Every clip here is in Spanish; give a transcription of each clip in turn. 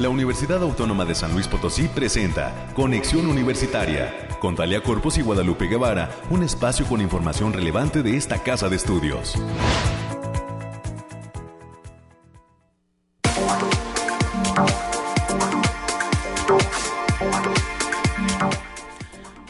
la Universidad Autónoma de San Luis Potosí presenta Conexión Universitaria con Talia Corpus y Guadalupe Guevara, un espacio con información relevante de esta casa de estudios.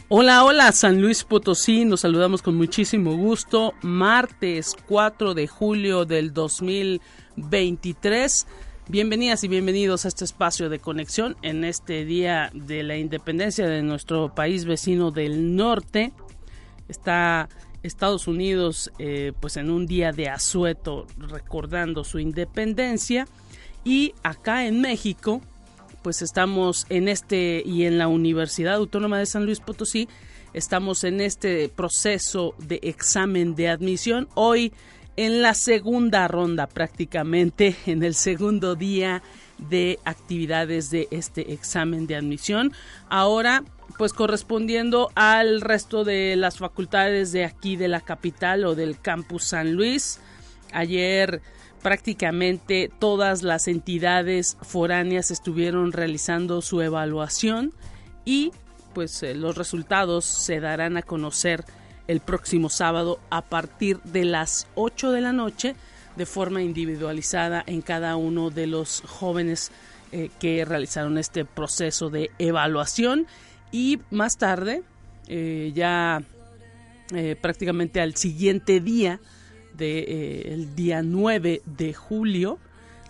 Hola, hola, San Luis Potosí, nos saludamos con muchísimo gusto. Martes 4 de julio del 2023. Bienvenidas y bienvenidos a este espacio de conexión en este día de la independencia de nuestro país vecino del norte. Está Estados Unidos eh, pues en un día de asueto recordando su independencia y acá en México pues estamos en este y en la Universidad Autónoma de San Luis Potosí estamos en este proceso de examen de admisión. Hoy en la segunda ronda prácticamente, en el segundo día de actividades de este examen de admisión. Ahora, pues correspondiendo al resto de las facultades de aquí de la capital o del campus San Luis. Ayer prácticamente todas las entidades foráneas estuvieron realizando su evaluación y pues eh, los resultados se darán a conocer el próximo sábado a partir de las 8 de la noche de forma individualizada en cada uno de los jóvenes eh, que realizaron este proceso de evaluación. Y más tarde eh, ya eh, prácticamente al siguiente día del día 9 de julio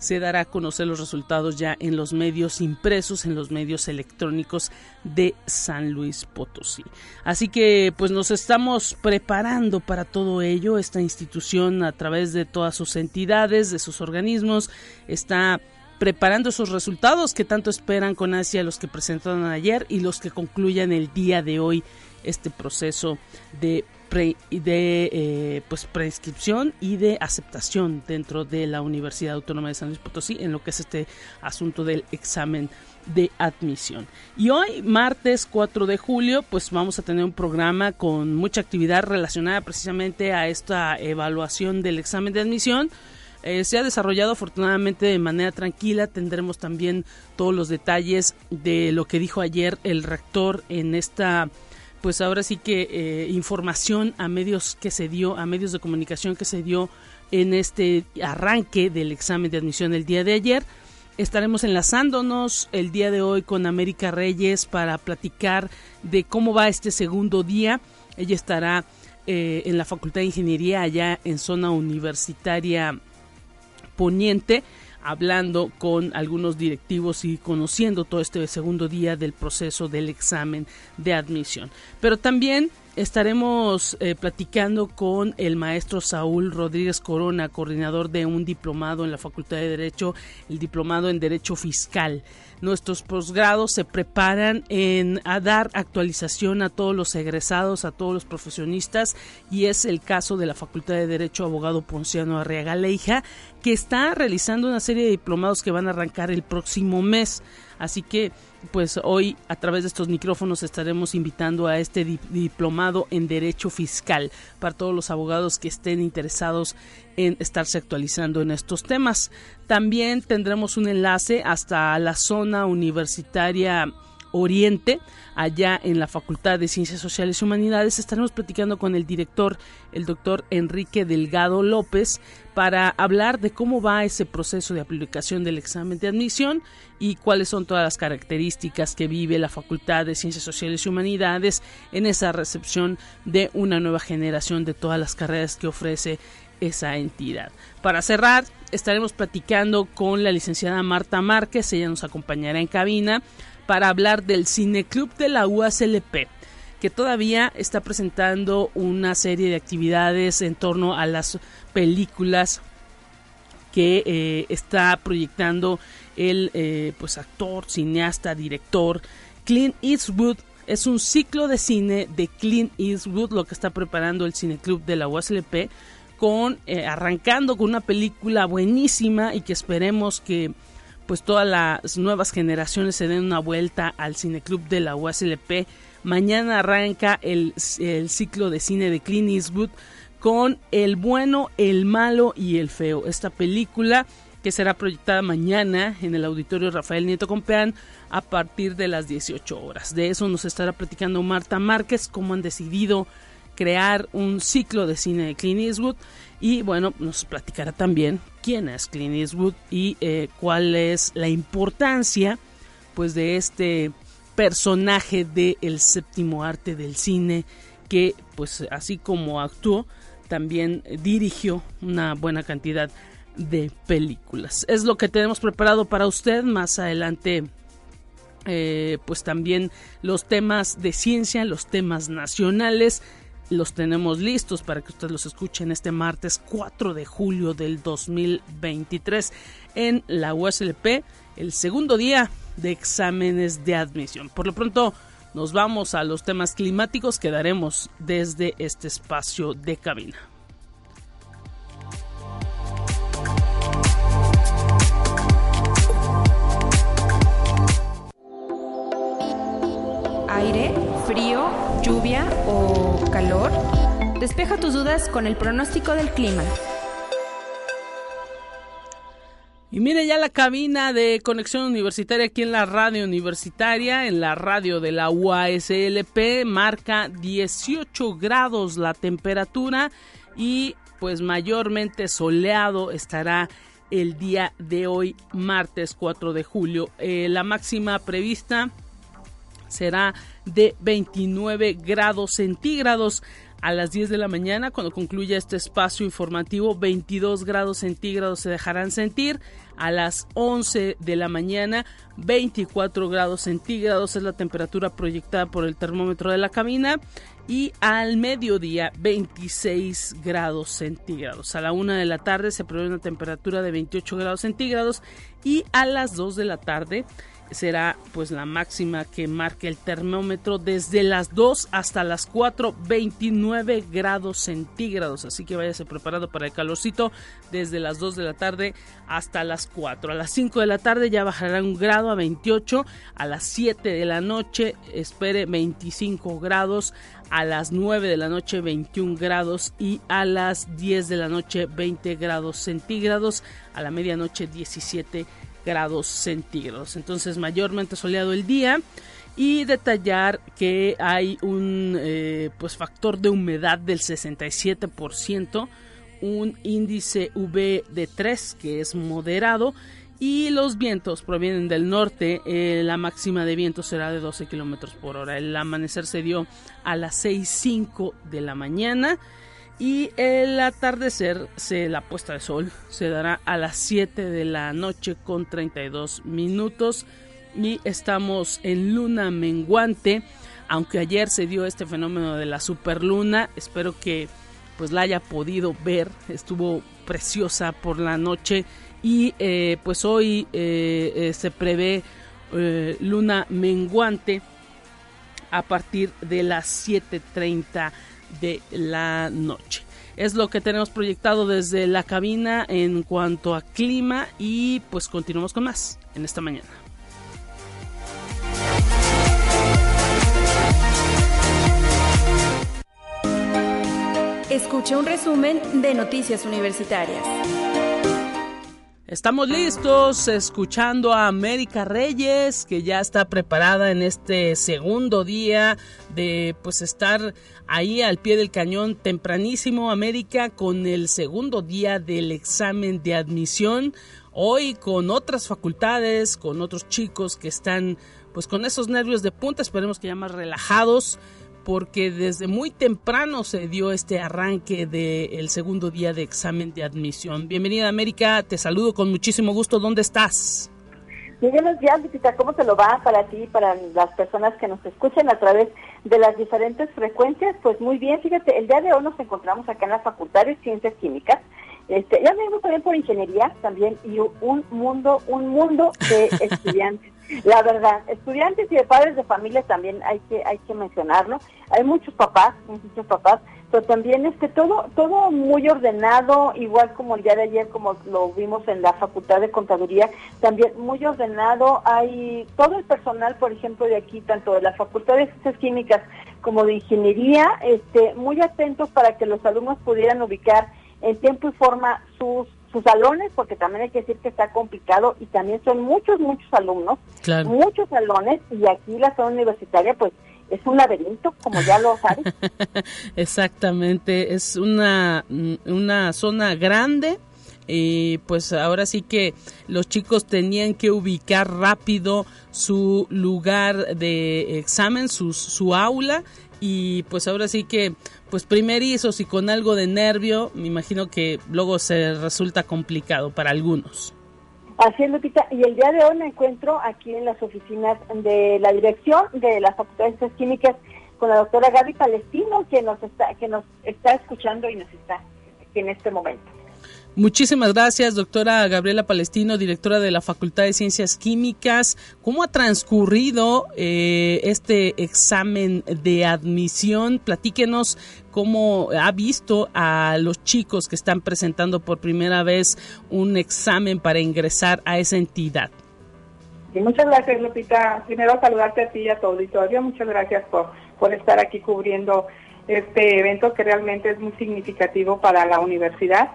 se dará a conocer los resultados ya en los medios impresos, en los medios electrónicos de San Luis Potosí. Así que pues nos estamos preparando para todo ello. Esta institución a través de todas sus entidades, de sus organismos, está preparando esos resultados que tanto esperan con Asia los que presentaron ayer y los que concluyan el día de hoy este proceso de de eh, pues prescripción y de aceptación dentro de la Universidad Autónoma de San Luis Potosí en lo que es este asunto del examen de admisión. Y hoy, martes 4 de julio, pues vamos a tener un programa con mucha actividad relacionada precisamente a esta evaluación del examen de admisión. Eh, se ha desarrollado afortunadamente de manera tranquila. Tendremos también todos los detalles de lo que dijo ayer el rector en esta pues ahora sí que eh, información a medios que se dio, a medios de comunicación que se dio en este arranque del examen de admisión el día de ayer. Estaremos enlazándonos el día de hoy con América Reyes para platicar de cómo va este segundo día. Ella estará eh, en la Facultad de Ingeniería allá en zona universitaria poniente hablando con algunos directivos y conociendo todo este segundo día del proceso del examen de admisión. Pero también estaremos eh, platicando con el maestro Saúl Rodríguez Corona, coordinador de un diplomado en la Facultad de Derecho, el diplomado en Derecho Fiscal. Nuestros posgrados se preparan en a dar actualización a todos los egresados, a todos los profesionistas y es el caso de la Facultad de Derecho Abogado Ponciano Arriaga Leija, que está realizando una serie de diplomados que van a arrancar el próximo mes. Así que pues hoy a través de estos micrófonos estaremos invitando a este diplomado en Derecho Fiscal para todos los abogados que estén interesados en estarse actualizando en estos temas. También tendremos un enlace hasta la zona universitaria Oriente, allá en la Facultad de Ciencias Sociales y Humanidades. Estaremos platicando con el director, el doctor Enrique Delgado López, para hablar de cómo va ese proceso de aplicación del examen de admisión y cuáles son todas las características que vive la Facultad de Ciencias Sociales y Humanidades en esa recepción de una nueva generación de todas las carreras que ofrece esa entidad. Para cerrar, estaremos platicando con la licenciada Marta Márquez, ella nos acompañará en cabina para hablar del Cineclub de la UASLP que todavía está presentando una serie de actividades en torno a las películas que eh, está proyectando el eh, pues actor, cineasta, director Clint Eastwood. Es un ciclo de cine de Clint Eastwood, lo que está preparando el Cineclub de la UASLP, con eh, arrancando con una película buenísima y que esperemos que pues todas las nuevas generaciones se den una vuelta al cineclub de la USLP. Mañana arranca el, ciclo de cine de Clint Eastwood con El bueno, el malo y el feo. Esta película que será proyectada mañana en el auditorio Rafael Nieto Compeán a partir de las 18 horas. De eso nos estará platicando Marta Márquez, cómo han decidido crear un ciclo de cine de Clint Eastwood y bueno, nos platicará también quién es Clint Eastwood y eh, cuál es la importancia pues de este personaje del el séptimo arte del cine que pues así como actuó también dirigió una buena cantidad de películas. Es lo que tenemos preparado para usted más adelante. Eh, pues también los temas de ciencia, los temas nacionales, los tenemos listos para que usted los escuche en este martes 4 de julio del 2023 en la USLP, el segundo día de exámenes de admisión. Por lo pronto, nos vamos a los temas climáticos que daremos desde este espacio de cabina. Aire, frío, lluvia o calor. Despeja tus dudas con el pronóstico del clima. Y mire ya la cabina de conexión universitaria aquí en la radio universitaria, en la radio de la UASLP, marca 18 grados la temperatura y pues mayormente soleado estará el día de hoy, martes 4 de julio. Eh, la máxima prevista será de 29 grados centígrados a las 10 de la mañana, cuando concluya este espacio informativo, 22 grados centígrados se dejarán sentir. A las 11 de la mañana, 24 grados centígrados es la temperatura proyectada por el termómetro de la cabina. Y al mediodía, 26 grados centígrados. A la 1 de la tarde se prevé una temperatura de 28 grados centígrados. Y a las 2 de la tarde, será pues la máxima que marque el termómetro desde las 2 hasta las 4, 29 grados centígrados. Así que váyase preparado para el calorcito desde las 2 de la tarde hasta las 4. A las 5 de la tarde ya bajará un grado a 28. A las 7 de la noche espere 25 grados. A las 9 de la noche 21 grados y a las 10 de la noche 20 grados centígrados. A la medianoche 17 grados grados centígrados. Entonces mayormente soleado el día y detallar que hay un eh, pues factor de humedad del 67%, un índice V de 3 que es moderado y los vientos provienen del norte. Eh, la máxima de viento será de 12 kilómetros por hora. El amanecer se dio a las 6:05 de la mañana y el atardecer, se, la puesta de sol, se dará a las 7 de la noche con 32 minutos y estamos en luna menguante. Aunque ayer se dio este fenómeno de la superluna, espero que pues la haya podido ver. Estuvo preciosa por la noche y eh, pues hoy eh, eh, se prevé luna menguante a partir de las 7.30 de la noche. Es lo que tenemos proyectado desde la cabina en cuanto a clima y pues continuamos con más en esta mañana. Escucha un resumen de Noticias Universitarias. Estamos listos escuchando a América Reyes, que ya está preparada en este segundo día de pues estar ahí al pie del cañón tempranísimo América con el segundo día del examen de admisión. Hoy con otras facultades, con otros chicos que están pues con esos nervios de punta, esperemos que ya más relajados porque desde muy temprano se dio este arranque del segundo día de examen de admisión. Bienvenida América, te saludo con muchísimo gusto. ¿Dónde estás? Muy buenos días, Visita. ¿Cómo se lo va para ti y para las personas que nos escuchan a través de las diferentes frecuencias? Pues muy bien, fíjate, el día de hoy nos encontramos acá en la Facultad de Ciencias Químicas. Este, ya venimos también por ingeniería también y un mundo, un mundo de estudiantes. La verdad, estudiantes y de padres de familia también hay que hay que mencionarlo. Hay muchos papás, muchos papás, pero también este todo todo muy ordenado, igual como el día de ayer como lo vimos en la Facultad de Contaduría, también muy ordenado. Hay todo el personal, por ejemplo, de aquí tanto de la Facultad de Ciencias Químicas como de Ingeniería, este muy atentos para que los alumnos pudieran ubicar en tiempo y forma sus sus salones, porque también hay que decir que está complicado y también son muchos, muchos alumnos, muchos salones y aquí la zona universitaria pues es un laberinto, como ya lo sabes. Exactamente, es una, una zona grande y pues ahora sí que los chicos tenían que ubicar rápido su lugar de examen, su, su aula y pues ahora sí que pues primerizos y con algo de nervio, me imagino que luego se resulta complicado para algunos. Así es, Lupita. Y el día de hoy me encuentro aquí en las oficinas de la dirección de las facultades de químicas con la doctora Gaby Palestino, que nos está, que nos está escuchando y nos está en este momento. Muchísimas gracias, doctora Gabriela Palestino, directora de la Facultad de Ciencias Químicas. ¿Cómo ha transcurrido eh, este examen de admisión? Platíquenos cómo ha visto a los chicos que están presentando por primera vez un examen para ingresar a esa entidad. muchas gracias, Lupita. Primero saludarte a ti y a tu auditorio. Muchas gracias por, por estar aquí cubriendo este evento que realmente es muy significativo para la universidad.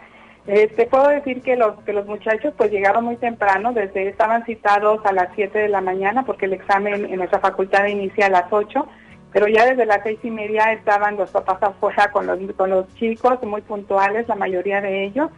Este, puedo decir que los, que los muchachos pues llegaron muy temprano, desde estaban citados a las 7 de la mañana porque el examen en nuestra facultad inicia a las 8, pero ya desde las seis y media estaban los papás afuera con los, con los chicos, muy puntuales, la mayoría de ellos,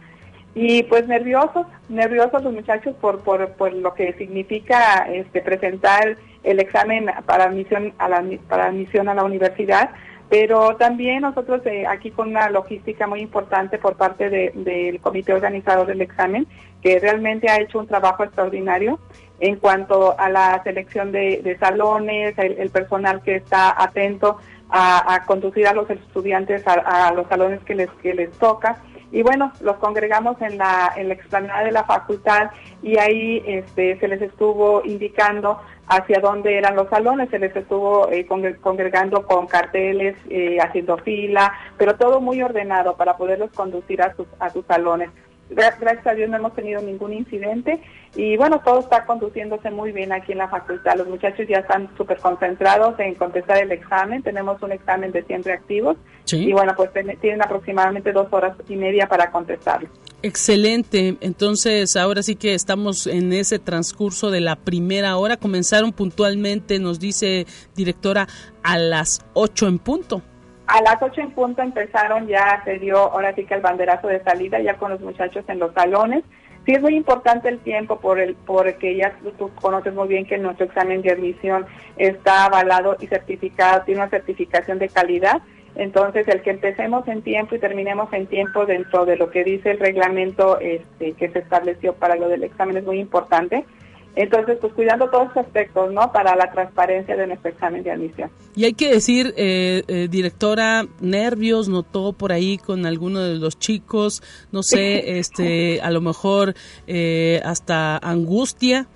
y pues nerviosos, nerviosos los muchachos por, por, por lo que significa este, presentar el examen para admisión a la, para admisión a la universidad pero también nosotros eh, aquí con una logística muy importante por parte del comité organizador del examen, que realmente ha hecho un trabajo extraordinario en cuanto a la selección de, salones, el, personal que está atento a, conducir a los estudiantes a, los salones que les, que les toca. Y bueno, los congregamos en la, en la explanada de la facultad y ahí este, se les estuvo indicando hacia dónde eran los salones, se les estuvo eh, congregando con carteles, eh, haciendo fila, pero todo muy ordenado para poderlos conducir a sus, a sus salones. Gracias a Dios no hemos tenido ningún incidente y bueno, todo está conduciéndose muy bien aquí en la facultad. Los muchachos ya están súper concentrados en contestar el examen. Tenemos un examen de 100 reactivos y bueno, pues tienen aproximadamente dos horas y media para contestarlo. Excelente. Entonces, ahora sí que estamos en ese transcurso de la primera hora. Comenzaron puntualmente, nos dice directora, a las 8 en punto. A las 8 en punto empezaron, ya se dio ahora sí que el banderazo de salida, ya con los muchachos en los salones. Sí es muy importante el tiempo por el porque ya tú conoces muy bien que nuestro examen de admisión está avalado y certificado, tiene una certificación de calidad entonces, el que empecemos en tiempo y terminemos en tiempo dentro de lo que dice el reglamento este, que se estableció para lo del examen es muy importante. Entonces, pues cuidando todos esos aspectos, ¿no? Para la transparencia de nuestro examen de admisión. Y hay que decir, eh, eh, directora, nervios notó por ahí con alguno de los chicos, no sé, este, a lo mejor eh, hasta angustia.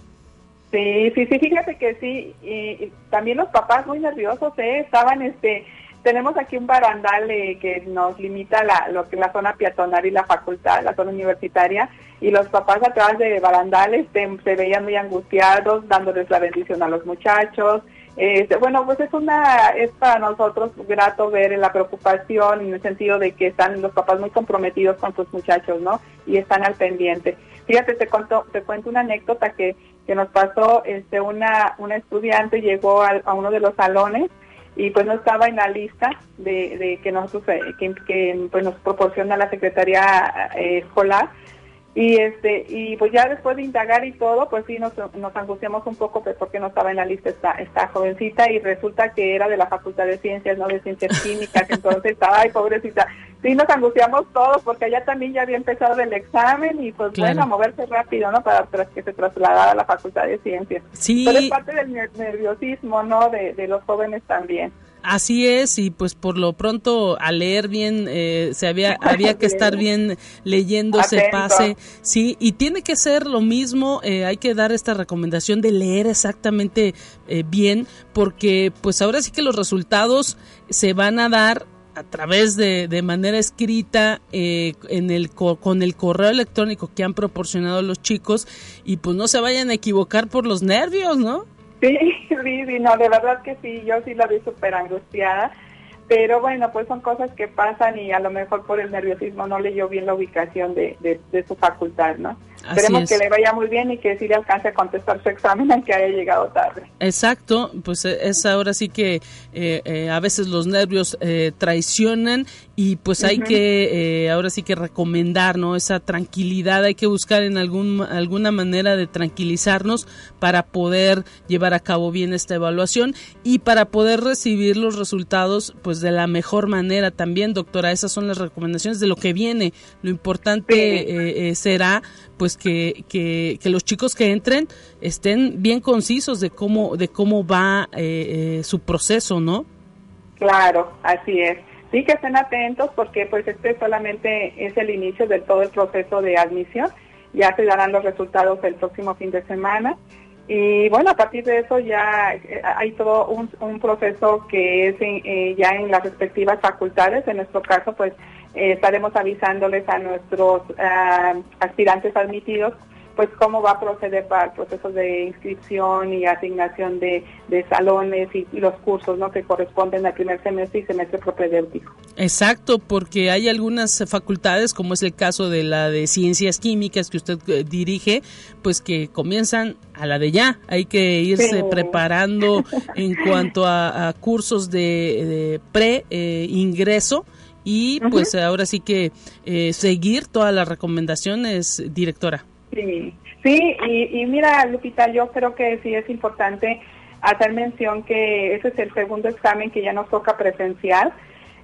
Sí, sí, sí, fíjate que sí, y, también los papás muy nerviosos, ¿eh? Estaban, este, tenemos aquí un barandal eh, que nos limita la, lo que la zona peatonal y la facultad, la zona universitaria, y los papás atrás de barandales se veían muy angustiados, dándoles la bendición a los muchachos. Este, bueno, pues es una es para nosotros grato ver la preocupación en el sentido de que están los papás muy comprometidos con sus muchachos, ¿no? Y están al pendiente. Fíjate, te cuento, te cuento una anécdota que, que nos pasó, este, una, una estudiante llegó a uno de los salones y pues no estaba en la lista de, que nosotros eh, que pues nos proporciona la secretaría eh, escolar y este y pues ya después de indagar y todo pues sí nos, nos angustiamos un poco pues porque no estaba en la lista esta esta jovencita y resulta que era de la facultad de ciencias no de ciencias químicas entonces ay pobrecita. Sí nos angustiamos todos porque allá también ya había empezado el examen y pues bueno moverse rápido no para, que se trasladara a la facultad de ciencias. Sí. Pero es parte del nerviosismo no de, de los jóvenes también Así es, y pues por lo pronto a leer bien, eh, se había, había que estar bien leyendo ese pase, sí, y tiene que ser lo mismo, eh, hay que dar esta recomendación de leer exactamente eh, bien, porque pues ahora sí que los resultados se van a dar a través de, de manera escrita en el con el correo electrónico que han proporcionado los chicos y pues no se vayan a equivocar por los nervios, ¿no? Sí, sí, no, de verdad que sí, yo sí la vi súper angustiada, pero bueno, pues son cosas que pasan y a lo mejor por el nerviosismo no leyó bien la ubicación de, de su facultad, ¿no? Esperemos que le vaya muy bien y que sí le alcance a contestar su examen aunque haya llegado tarde. Exacto, pues eh, es ahora sí que eh, eh, a veces los nervios traicionan y pues hay que ahora sí que recomendar no esa tranquilidad hay que buscar en algún alguna manera de tranquilizarnos para poder llevar a cabo bien esta evaluación y para poder recibir los resultados pues de la mejor manera también doctora. Esas son las recomendaciones de lo que viene. Lo importante será pues que, que, los chicos que entren estén bien concisos de cómo de cómo va eh, eh, su proceso, ¿no? Claro, así es. Sí que estén atentos porque pues este solamente es el inicio de todo el proceso de admisión. Ya se darán los resultados el próximo fin de semana. Y bueno, a partir de eso ya eh, hay todo un, proceso que es ya en las respectivas facultades. En nuestro caso, pues eh, estaremos avisándoles a nuestros ah, aspirantes admitidos pues cómo va a proceder para el proceso de inscripción y asignación de, salones y, los cursos ¿no? que corresponden al primer semestre y semestre propedéutico. Exacto, porque hay algunas facultades, como es el caso de la de ciencias químicas que usted eh, dirige, pues que comienzan a la de ya. Hay que irse preparando en cuanto a, cursos de, pre-ingreso. Eh, y pues ahora sí que eh, seguir todas las recomendaciones, directora. Sí, sí y, mira, Lupita, yo creo que sí es importante hacer mención que ese es el segundo examen que ya nos toca presencial.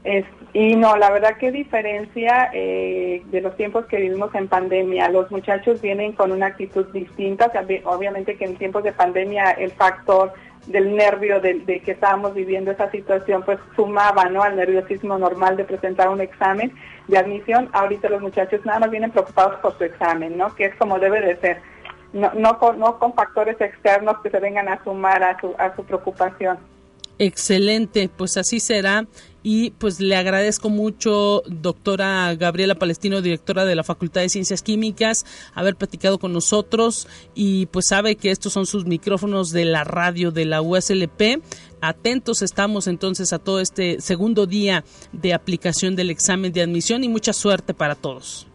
Es, y no, la verdad que diferencia eh, de los tiempos que vivimos en pandemia. Los muchachos vienen con una actitud distinta. obviamente que en tiempos de pandemia el factor del nervio de, que estábamos viviendo esa situación, pues sumaba ¿no? al nerviosismo normal de presentar un examen de admisión. Ahorita los muchachos nada más vienen preocupados por su examen, ¿no? que es como debe de ser, no, no, con, no con factores externos que se vengan a sumar a su, a su preocupación. Excelente, pues así será y pues le agradezco mucho, doctora Gabriela Palestino, directora de la Facultad de Ciencias Químicas, haber platicado con nosotros y pues sabe que estos son sus micrófonos de la radio de la USLP. Atentos estamos entonces a todo este segundo día de aplicación del examen de admisión y mucha suerte para todos.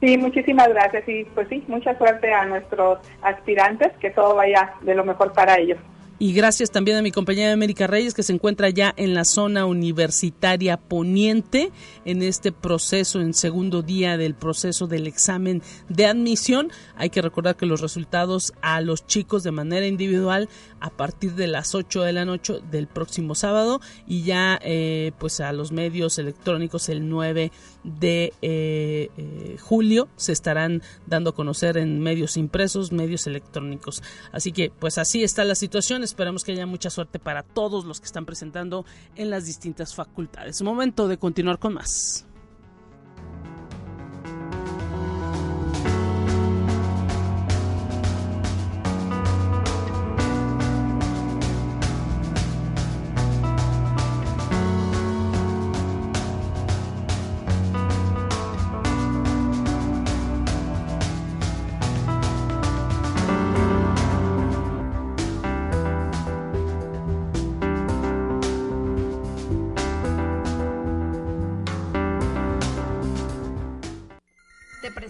Sí, muchísimas gracias y pues sí, mucha suerte a nuestros aspirantes, que todo vaya de lo mejor para ellos. Y gracias también a mi compañera América Reyes, que se encuentra ya en la zona universitaria poniente en este proceso, en segundo día del proceso del examen de admisión. Hay que recordar que los resultados a los chicos de manera individual a partir de las 8 de la noche del próximo sábado y ya eh, pues a los medios electrónicos el 9 de eh, eh, julio se estarán dando a conocer en medios impresos, medios electrónicos. Así que pues así está la situación Esperamos que haya mucha suerte para todos los que están presentando en las distintas facultades. Momento de continuar con más.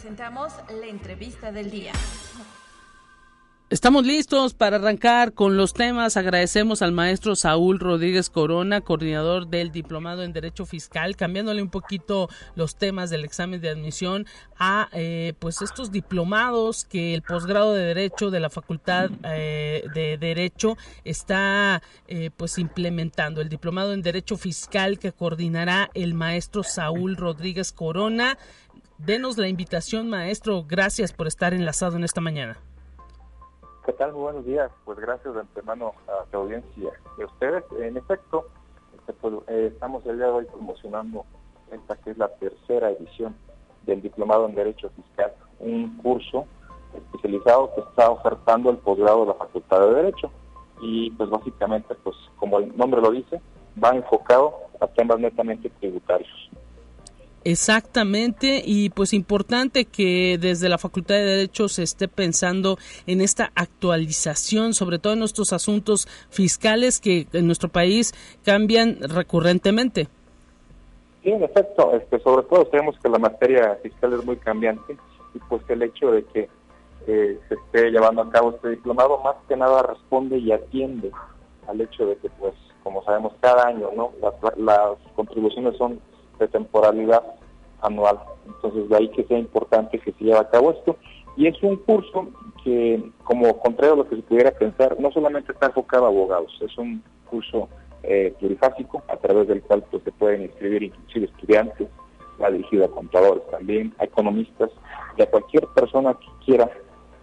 La entrevista del día. Estamos listos para arrancar con los temas. Agradecemos al maestro Saúl Rodríguez Corona, coordinador del Diplomado en Derecho Fiscal, cambiándole un poquito los temas del examen de admisión a eh, pues estos diplomados que el posgrado de Derecho de la Facultad eh, de Derecho está eh, pues implementando. El Diplomado en Derecho Fiscal que coordinará el maestro Saúl Rodríguez Corona. Denos la invitación, maestro. Gracias por estar enlazado en esta mañana. ¿Qué tal? Muy buenos días. Pues gracias de antemano a la audiencia de ustedes. En efecto, este, pues, eh, estamos el día de hoy promocionando esta que es la tercera edición del Diplomado en Derecho Fiscal, un curso especializado que está ofertando el posgrado de la Facultad de Derecho. Y pues básicamente, pues como el nombre lo dice, va enfocado a temas netamente tributarios. Exactamente, y pues importante que desde la Facultad de Derecho se esté pensando en esta actualización, sobre todo en nuestros asuntos fiscales que en nuestro país cambian recurrentemente. Sí, en efecto, este, sobre todo sabemos que la materia fiscal es muy cambiante y pues el hecho de que eh, se esté llevando a cabo este diplomado más que nada responde y atiende al hecho de que pues como sabemos cada año no las contribuciones son temporalidad anual. Entonces, de ahí que sea importante que se lleve a cabo esto. Y es un curso que, como contrario a lo que se pudiera pensar, no solamente está enfocado a abogados, es un curso eh, plurifásico a través del cual pues, se pueden inscribir inclusive estudiantes, va dirigido a contadores también, a economistas y a cualquier persona que quiera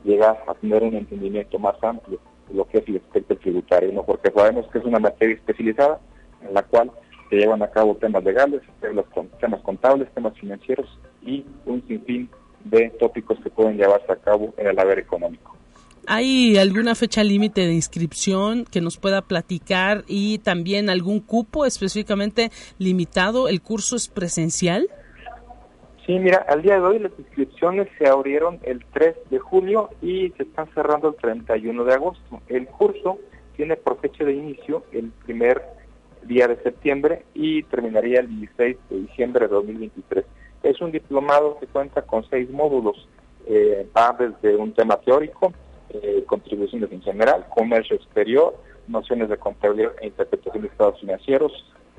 llegar a tener un entendimiento más amplio de lo que es el aspecto tributario, ¿no? porque sabemos que es una materia especializada en la cual se llevan a cabo temas legales, temas contables, temas financieros y un sinfín de tópicos que pueden llevarse a cabo en el haber económico. ¿Hay alguna fecha límite de inscripción que nos pueda platicar y también algún cupo específicamente limitado? ¿El curso es presencial? Sí, mira, al día de hoy las inscripciones se abrieron el 3 de julio y se están cerrando el 31 de agosto. El curso tiene por fecha de inicio el primer día de septiembre y terminaría el 16 de diciembre de 2023. Es un diplomado que cuenta con seis módulos. Eh, va desde un tema teórico, eh, contribuciones en general, comercio exterior, nociones de contabilidad e interpretación de estados financieros,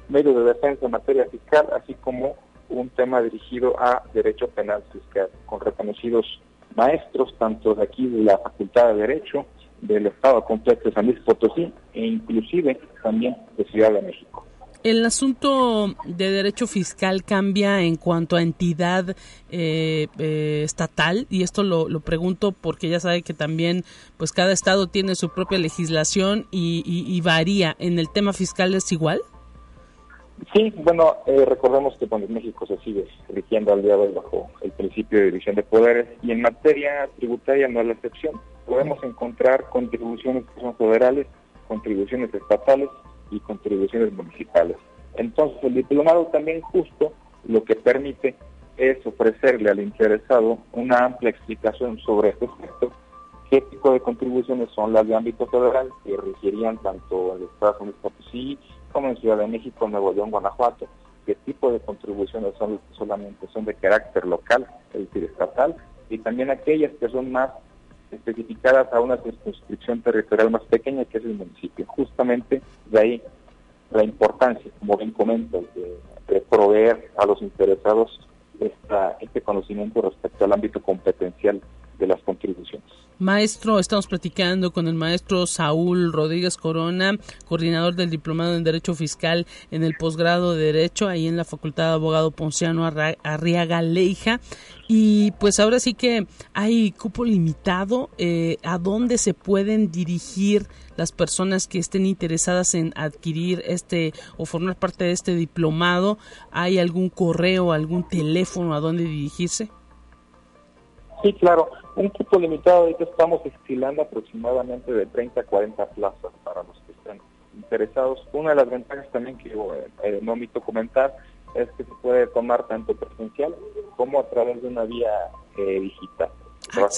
medios de defensa en materia fiscal, así como un tema dirigido a derecho penal fiscal, con reconocidos maestros, tanto de aquí de la Facultad de Derecho, del Estado completo de San Luis Potosí e inclusive también de Ciudad de México. El asunto de derecho fiscal cambia en cuanto a entidad eh, eh, estatal y esto lo, lo, pregunto porque ya sabe que también pues cada estado tiene su propia legislación y, y, varía. ¿En el tema fiscal es igual? Sí, bueno, eh, recordemos que bueno, México se sigue rigiendo al día de hoy bajo el principio de división de poderes y en materia tributaria no es la excepción podemos encontrar contribuciones que son federales, contribuciones estatales y contribuciones municipales. Entonces, el diplomado también justo lo que permite es ofrecerle al interesado una amplia explicación sobre este aspecto, qué tipo de contribuciones son las de ámbito federal que regirían tanto en Estados Unidos Potosí como en Ciudad de México, Nuevo León, Guanajuato, qué tipo de contribuciones son solamente son de carácter local, es decir, estatal, y también aquellas que son más especificadas a una circunscripción territorial más pequeña que es el municipio. Justamente de ahí la importancia, como bien comento, de, proveer a los interesados este conocimiento respecto al ámbito competencial de las contribuciones. Maestro, estamos platicando con el maestro Saúl Rodríguez Corona, coordinador del Diplomado en Derecho Fiscal en el posgrado de Derecho, ahí en la Facultad de Abogado Ponciano Arriaga Leija. Y pues ahora sí que hay cupo limitado. Eh, ¿A dónde se pueden dirigir las personas que estén interesadas en adquirir este o formar parte de este diplomado? ¿Hay algún correo, algún teléfono a dónde dirigirse? Sí, claro. Un cupo limitado, ahorita estamos estilando aproximadamente de 30 a 40 plazas para los que estén interesados. Una de las ventajas también que eh, eh, no omito comentar es que se puede tomar tanto presencial como a través de una vía eh, digital. Ah,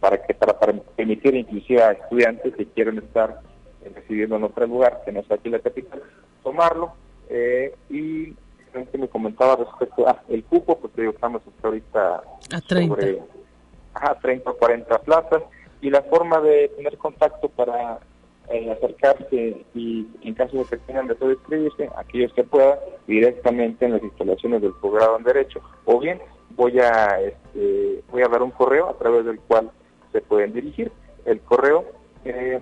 para que para, permitir inclusive a estudiantes que quieren estar residiendo en otro lugar que no sea aquí la capital, tomarlo y que me comentaba respecto a el cupo, pues estamos hasta ahorita a 30. sobre a 30 o 40 plazas y la forma de tener contacto para eh, acercarse y en caso de que tengan de todo inscribirse, aquellos que puedan, directamente en las instalaciones del programa en Derecho. O bien voy a este, voy a dar un correo a través del cual se pueden dirigir. El correo, eh,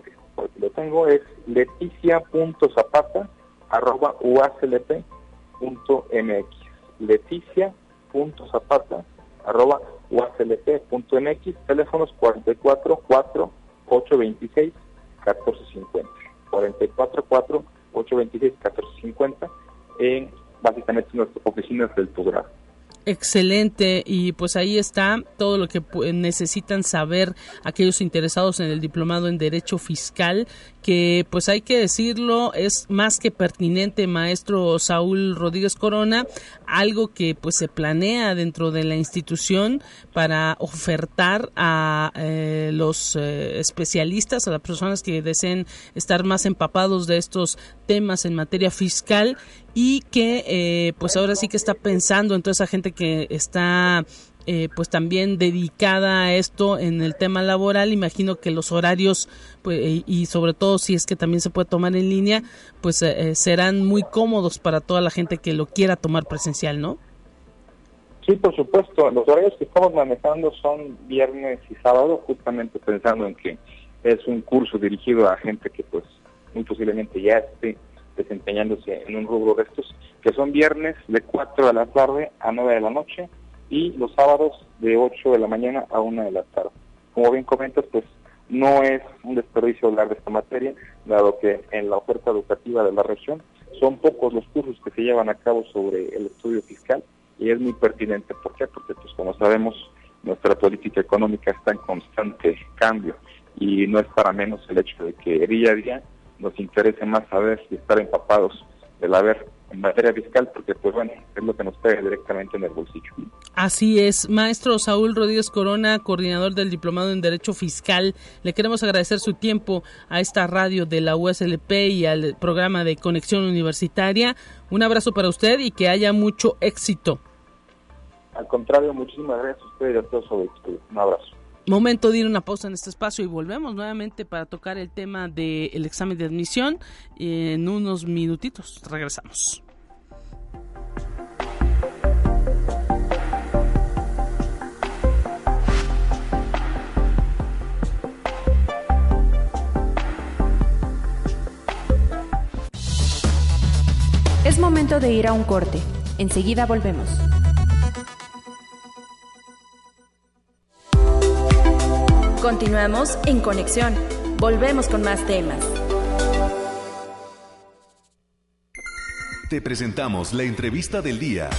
lo tengo, es leticia.zapata arroba mx leticia.zapata arroba uaclp.mx teléfonos 44 4 826 1450 44 4 826 1450 en básicamente nuestras oficinas del posgrado Excelente, y pues ahí está todo lo que necesitan saber aquellos interesados en el diplomado en Derecho Fiscal, que pues hay que decirlo, es más que pertinente, maestro Saúl Rodríguez Corona, algo que pues se planea dentro de la institución para ofertar a eh, los eh, especialistas, a las personas que deseen estar más empapados de estos temas en materia fiscal y que eh, pues ahora sí que está pensando en toda esa gente que está eh, pues también dedicada a esto en el tema laboral. Imagino que los horarios pues, y sobre todo si es que también se puede tomar en línea pues eh, serán muy cómodos para toda la gente que lo quiera tomar presencial no sí por supuesto. Los horarios que estamos manejando son viernes y sábado justamente pensando en que es un curso dirigido a gente que pues muy posiblemente ya esté desempeñándose en un rubro de estos, que son viernes de 4 de la tarde a 9 de la noche y los sábados de 8 de la mañana a 1 de la tarde. Como bien comentas, pues no es un desperdicio hablar de esta materia, dado que en la oferta educativa de la región son pocos los cursos que se llevan a cabo sobre el estudio fiscal y es muy pertinente. ¿Por qué? Porque, pues como sabemos, nuestra política económica está en constante cambio y no es para menos el hecho de que día a día nos interese más saber y estar empapados del haber en materia fiscal, porque pues bueno, es lo que nos pega directamente en el bolsillo. Así es, maestro Saúl Rodríguez Corona, coordinador del Diplomado en Derecho Fiscal, le queremos agradecer su tiempo a esta radio de la USLP y al programa de Conexión Universitaria. Un abrazo para usted y que haya mucho éxito. Al contrario, muchísimas gracias a usted y a todos. Un abrazo. Momento de ir una pausa en este espacio y volvemos nuevamente para tocar el tema del examen de admisión en unos minutitos. Regresamos. Es momento de ir a un corte. Enseguida volvemos. Continuamos en conexión. Volvemos con más temas. Te presentamos la entrevista del día.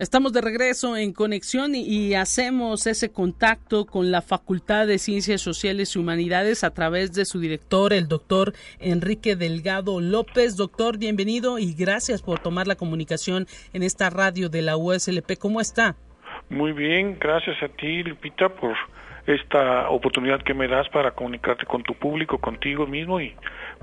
Estamos de regreso en conexión y, hacemos ese contacto con la Facultad de Ciencias Sociales y Humanidades a través de su director, el doctor Enrique Delgado López. Doctor, bienvenido y gracias por tomar la comunicación en esta radio de la USLP. ¿Cómo está? Muy bien, gracias a ti, Lupita, por esta oportunidad que me das para comunicarte con tu público, contigo mismo y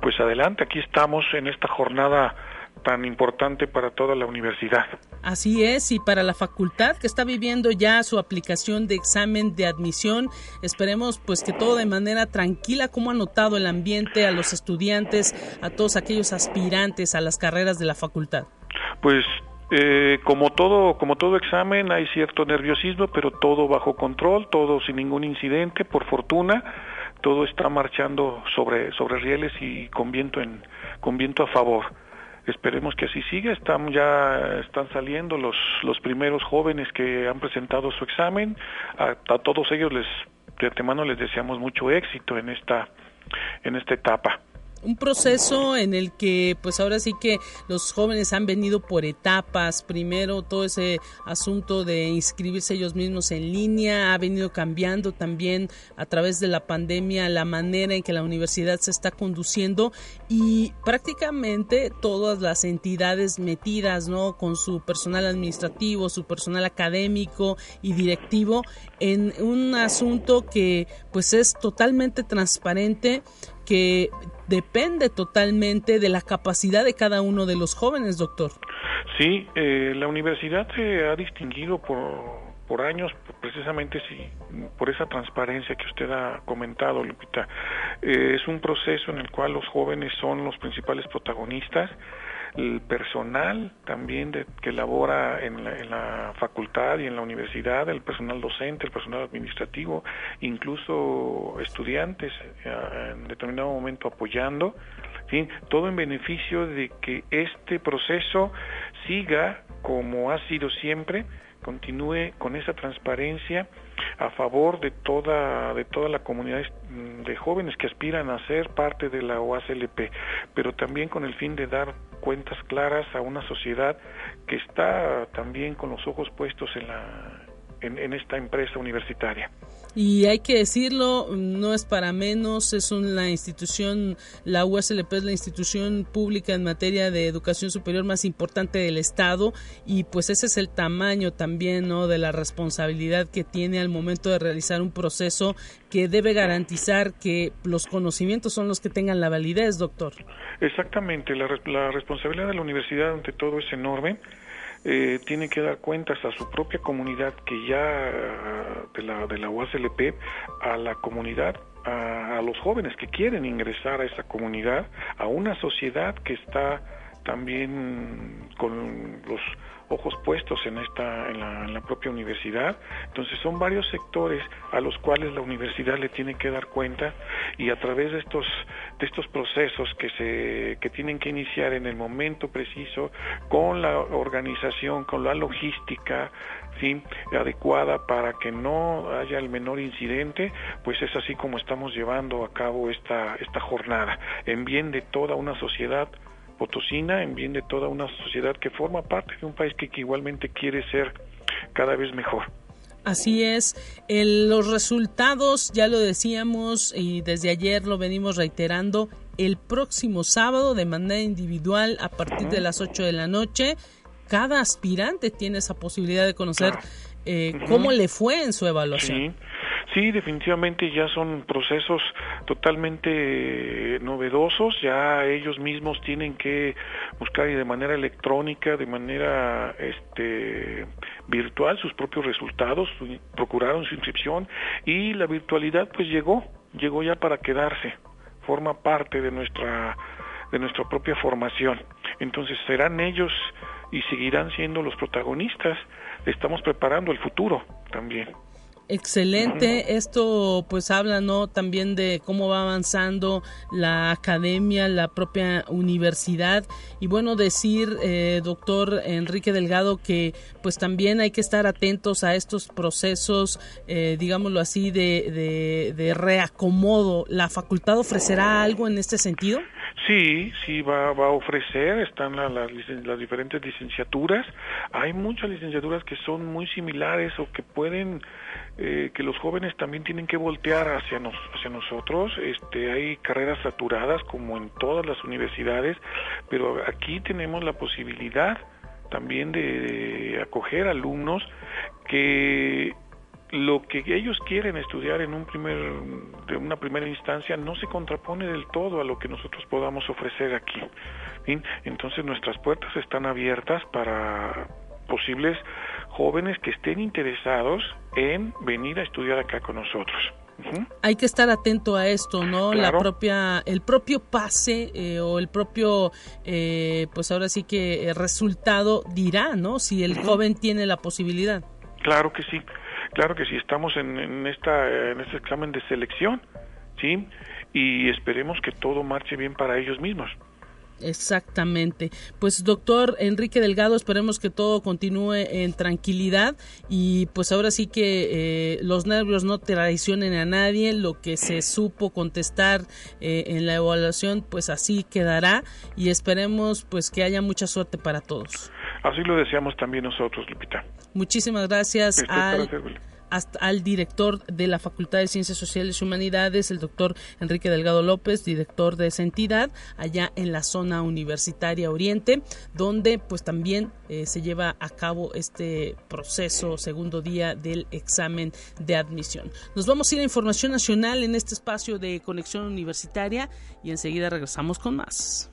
pues adelante, aquí estamos en esta jornada tan importante para toda la universidad. Así es, y para la facultad que está viviendo ya su aplicación de examen de admisión, esperemos pues que todo de manera tranquila, como ha notado el ambiente a los estudiantes, a todos aquellos aspirantes a las carreras de la facultad. Pues eh, como todo como todo examen hay cierto nerviosismo pero todo bajo control todo sin ningún incidente por fortuna. Todo está marchando sobre sobre rieles y con viento en con viento a favor. Esperemos que así siga. Están ya están saliendo los los primeros jóvenes que han presentado su examen. A, a todos ellos les de antemano les deseamos mucho éxito en esta en esta etapa un proceso en el que pues ahora sí que los jóvenes han venido por etapas, primero todo ese asunto de inscribirse ellos mismos en línea ha venido cambiando también a través de la pandemia la manera en que la universidad se está conduciendo y prácticamente todas las entidades metidas, ¿no? con su personal administrativo, su personal académico y directivo en un asunto que pues es totalmente transparente que depende totalmente de la capacidad de cada uno de los jóvenes, doctor. Sí, eh, la universidad se ha distinguido por, por años precisamente sí, por esa transparencia que usted ha comentado, Lupita. Eh, es un proceso en el cual los jóvenes son los principales protagonistas el personal también de, que labora en la, en la, facultad y en la universidad, el personal docente, el personal administrativo, incluso estudiantes eh, en determinado momento apoyando, ¿sí? todo en beneficio de que este proceso siga como ha sido siempre, continúe con esa transparencia a favor de toda de toda la comunidad de jóvenes que aspiran a ser parte de la OASLP, pero también con el fin de dar cuentas claras a una sociedad que está también con los ojos puestos en la en esta empresa universitaria. Y hay que decirlo, no es para menos, es una institución, la USLP es la institución pública en materia de educación superior más importante del Estado y pues ese es el tamaño también ¿no? de la responsabilidad que tiene al momento de realizar un proceso que debe garantizar que los conocimientos son los que tengan la validez, doctor. Exactamente, la, la responsabilidad de la universidad ante todo es enorme eh, tiene que dar cuentas a su propia comunidad que ya de la, de la UASLP, a la comunidad, a los jóvenes que quieren ingresar a esa comunidad, a una sociedad que está también con los ojos puestos en esta en la, propia universidad entonces son varios sectores a los cuales la universidad le tiene que dar cuenta y a través de estos de estos procesos que se que tienen que iniciar en el momento preciso con la organización con la logística ¿sí? adecuada para que no haya el menor incidente, pues es así como estamos llevando a cabo esta, esta jornada, en bien de toda una sociedad potosina en bien de toda una sociedad que forma parte de un país que, igualmente quiere ser cada vez mejor. Así es, los resultados ya lo decíamos y desde ayer lo venimos reiterando, el próximo sábado de manera individual a partir de las 8 de la noche, cada aspirante tiene esa posibilidad de conocer eh, cómo le fue en su evaluación. Sí, definitivamente ya son procesos totalmente novedosos, ya ellos mismos tienen que buscar de manera electrónica, de manera este virtual sus propios resultados, procuraron su inscripción y la virtualidad pues llegó, llegó ya para quedarse, forma parte de nuestra de nuestra propia formación. Entonces serán ellos y seguirán siendo los protagonistas. Estamos preparando el futuro también. Excelente, esto pues habla no también de cómo va avanzando la academia, la propia universidad y bueno decir eh, doctor Enrique Delgado que pues también hay que estar atentos a estos procesos, eh, digámoslo así de, de, reacomodo. ¿La facultad ofrecerá algo en este sentido? Sí, sí va, va a ofrecer, están las, diferentes licenciaturas, hay muchas licenciaturas que son muy similares o que pueden eh, que los jóvenes también tienen que voltear hacia, nos, hacia nosotros. Este, hay carreras saturadas como en todas las universidades, pero aquí tenemos la posibilidad también de, acoger alumnos que lo que ellos quieren estudiar en un primer de una primera instancia no se contrapone del todo a lo que nosotros podamos ofrecer aquí. Entonces nuestras puertas están abiertas para posibles jóvenes que estén interesados en venir a estudiar acá con nosotros. Hay que estar atento a esto, ¿no? La propia, el propio pase eh, o el propio, eh, pues ahora sí que el resultado dirá, ¿no? Si el joven tiene la posibilidad. Claro que sí, claro que sí. Estamos en, en esta, en este examen de selección, sí, y esperemos que todo marche bien para ellos mismos. Exactamente. Pues doctor Enrique Delgado, esperemos que todo continúe en tranquilidad y pues ahora sí que eh, los nervios no traicionen a nadie, lo que se supo contestar eh, en la evaluación pues así quedará y esperemos pues que haya mucha suerte para todos. Así lo deseamos también nosotros, Lupita. Muchísimas gracias hasta al director de la Facultad de Ciencias Sociales y Humanidades, el doctor Enrique Delgado López, director de esa entidad, allá en la zona universitaria Oriente, donde pues también eh, se lleva a cabo este proceso, segundo día del examen de admisión. Nos vamos a ir a información nacional en este espacio de conexión universitaria y enseguida regresamos con más.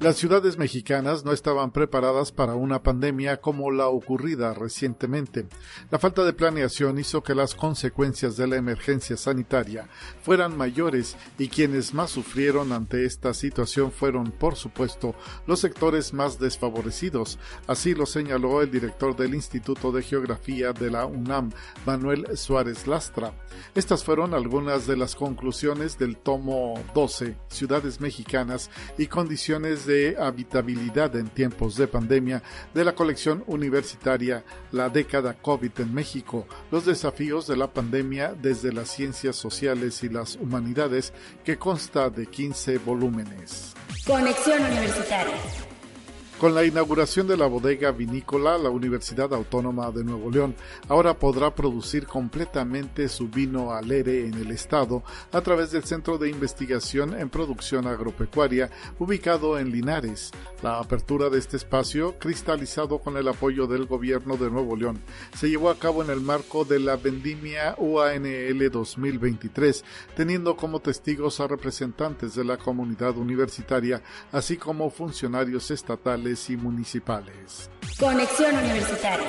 Las ciudades mexicanas no estaban preparadas para una pandemia como la ocurrida recientemente. La falta de planeación hizo que las consecuencias de la emergencia sanitaria fueran mayores y quienes más sufrieron ante esta situación fueron, por supuesto, los sectores más desfavorecidos. Así lo señaló el director del Instituto de Geografía de la UNAM, Manuel Suárez Lastra. Estas fueron algunas de las conclusiones del tomo 12, Ciudades Mexicanas y Condiciones de Habitabilidad en tiempos de pandemia, de la colección universitaria La década COVID en México, los desafíos de la pandemia desde las ciencias sociales y las humanidades, que consta de 15 volúmenes. Conexión Universitaria. Con la inauguración de la bodega vinícola, la Universidad Autónoma de Nuevo León ahora podrá producir completamente su vino alere en el estado a través del Centro de Investigación en Producción Agropecuaria ubicado en Linares. La apertura de este espacio, cristalizado con el apoyo del gobierno de Nuevo León, se llevó a cabo en el marco de la vendimia UANL 2023, teniendo como testigos a representantes de la comunidad universitaria, así como funcionarios estatales y municipales. Conexión Universitaria.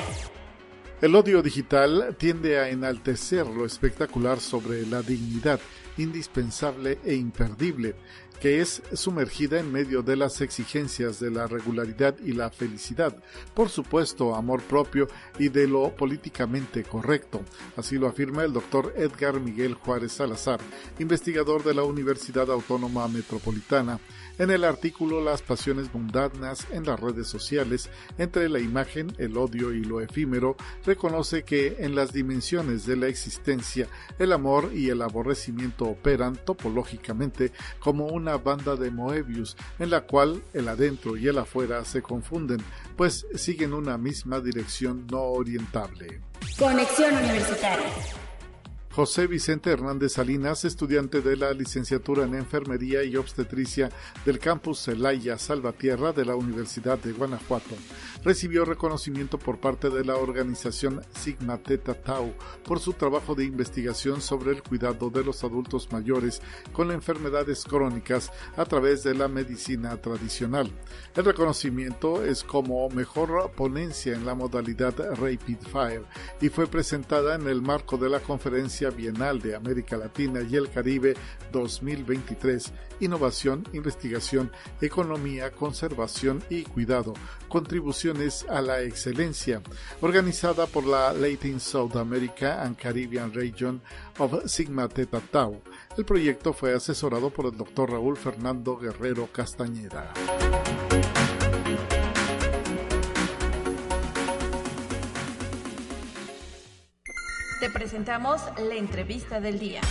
El odio digital tiende a enaltecer lo espectacular sobre la dignidad indispensable e imperdible, que es sumergida en medio de las exigencias de la regularidad y la felicidad, por supuesto amor propio y de lo políticamente correcto. Así lo afirma el doctor Edgar Miguel Juárez Salazar, investigador de la Universidad Autónoma Metropolitana en el artículo Las pasiones mundanas en las redes sociales, entre la imagen, el odio y lo efímero, reconoce que en las dimensiones de la existencia el amor y el aborrecimiento operan topológicamente como una banda de Moebius en la cual el adentro y el afuera se confunden, pues siguen una misma dirección no orientable. Conexión Universitaria. José Vicente Hernández Salinas, estudiante de la licenciatura en Enfermería y Obstetricia del campus Celaya Salvatierra de la Universidad de Guanajuato, recibió reconocimiento por parte de la organización Sigma Theta Tau por su trabajo de investigación sobre el cuidado de los adultos mayores con enfermedades crónicas a través de la medicina tradicional. El reconocimiento es como mejor ponencia en la modalidad Rapid Fire y fue presentada en el marco de la conferencia Bienal de América Latina y el Caribe 2023, Innovación, Investigación, Economía, Conservación y Cuidado, Contribuciones a la Excelencia, organizada por la Latin South America and Caribbean Region of Sigma Theta Tau. El proyecto fue asesorado por el Dr. Raúl Fernando Guerrero Castañeda. Te presentamos la entrevista del día.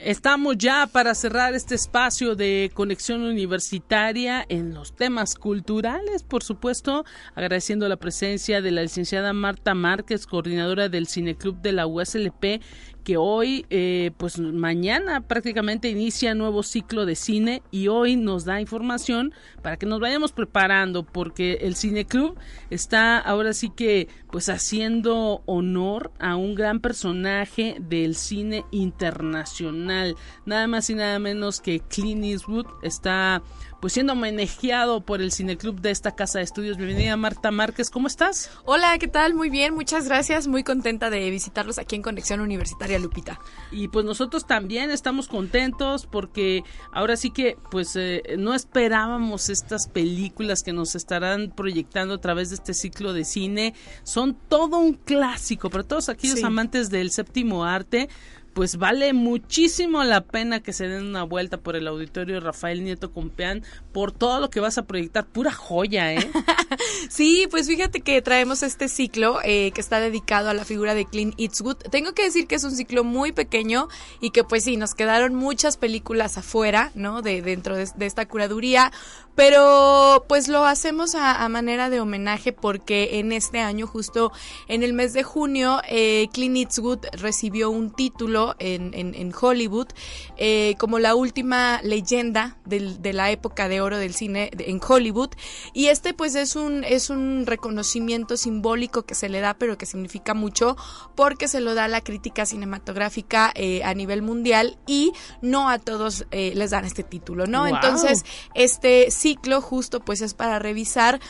Estamos ya para cerrar este espacio de conexión universitaria en los temas culturales, por supuesto, agradeciendo la presencia de la licenciada Marta Márquez, coordinadora del Cineclub de la USLP, que hoy, eh, pues mañana prácticamente inicia nuevo ciclo de cine y hoy nos da información para que nos vayamos preparando porque el Cine Club está ahora sí que pues haciendo honor a un gran personaje del cine internacional, nada más y nada menos que Clint Eastwood está pues siendo homenajeado por el Cineclub de esta casa de estudios. Bienvenida Marta Márquez, ¿cómo estás? Hola, ¿qué tal? Muy bien, muchas gracias. Muy contenta de visitarlos aquí en Conexión Universitaria Lupita. Y pues nosotros también estamos contentos porque ahora sí que pues eh, no esperábamos estas películas que nos estarán proyectando a través de este ciclo de cine. Son todo un clásico para todos aquellos amantes del séptimo arte pues vale muchísimo la pena que se den una vuelta por el auditorio Rafael Nieto Compeán por todo lo que vas a proyectar, pura joya, ¿eh? sí, pues fíjate que traemos este ciclo eh, que está dedicado a la figura de Clint Eastwood. Tengo que decir que es un ciclo muy pequeño y que pues sí, nos quedaron muchas películas afuera, ¿no? De dentro de, esta curaduría, pero pues lo hacemos a, manera de homenaje porque en este año, justo en el mes de junio, eh, Clint Eastwood recibió un título en, en, Hollywood eh, como la última leyenda de la época de oro del cine en Hollywood. Y este pues es un es un reconocimiento simbólico que se le da pero que significa mucho porque se lo da la crítica cinematográfica eh, a nivel mundial y no a todos eh, les dan este título no entonces este ciclo justo pues es para revisar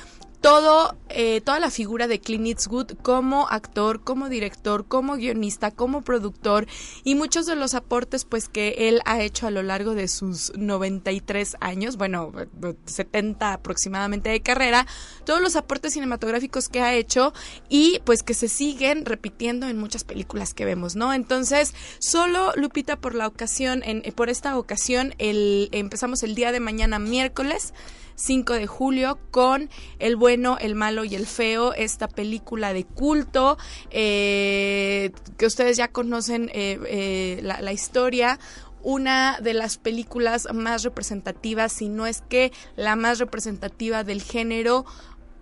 todo, eh, toda la figura de Clint Eastwood como actor, como director, como guionista, como productor y muchos de los aportes pues que él ha hecho a lo largo de sus 93 años, bueno, 70 aproximadamente de carrera, todos los aportes cinematográficos que ha hecho y pues que se siguen repitiendo en muchas películas que vemos, ¿no? Entonces, solo Lupita por la ocasión, en, por esta ocasión, el, empezamos el día de mañana miércoles 5 de julio con El bueno, el malo y el feo, esta película de culto eh, que ustedes ya conocen eh, eh, la, la historia una de las películas más representativas, si no es que la más representativa del género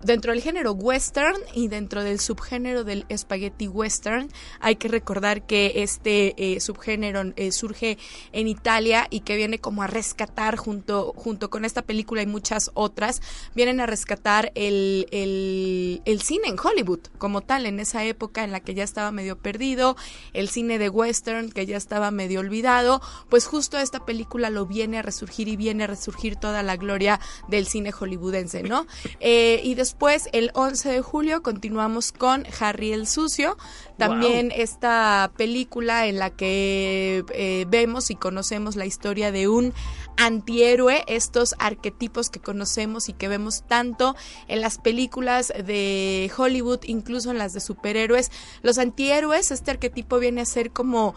dentro del género western y dentro del subgénero del spaghetti western, hay que recordar que este eh, subgénero eh, surge en Italia y que viene como a rescatar junto, junto con esta película y muchas otras, vienen a rescatar el, el, el cine en Hollywood como tal, en esa época en la que ya estaba medio perdido, el cine de western que ya estaba medio olvidado, pues justo esta película lo viene a resurgir y viene a resurgir toda la gloria del cine hollywoodense, ¿no? Eh, y Después, el 11 de julio, continuamos con Harry el Sucio, también esta película en la que eh, vemos y conocemos la historia de un antihéroe, estos arquetipos que conocemos y que vemos tanto en las películas de Hollywood, incluso en las de superhéroes. Los antihéroes, este arquetipo viene a ser como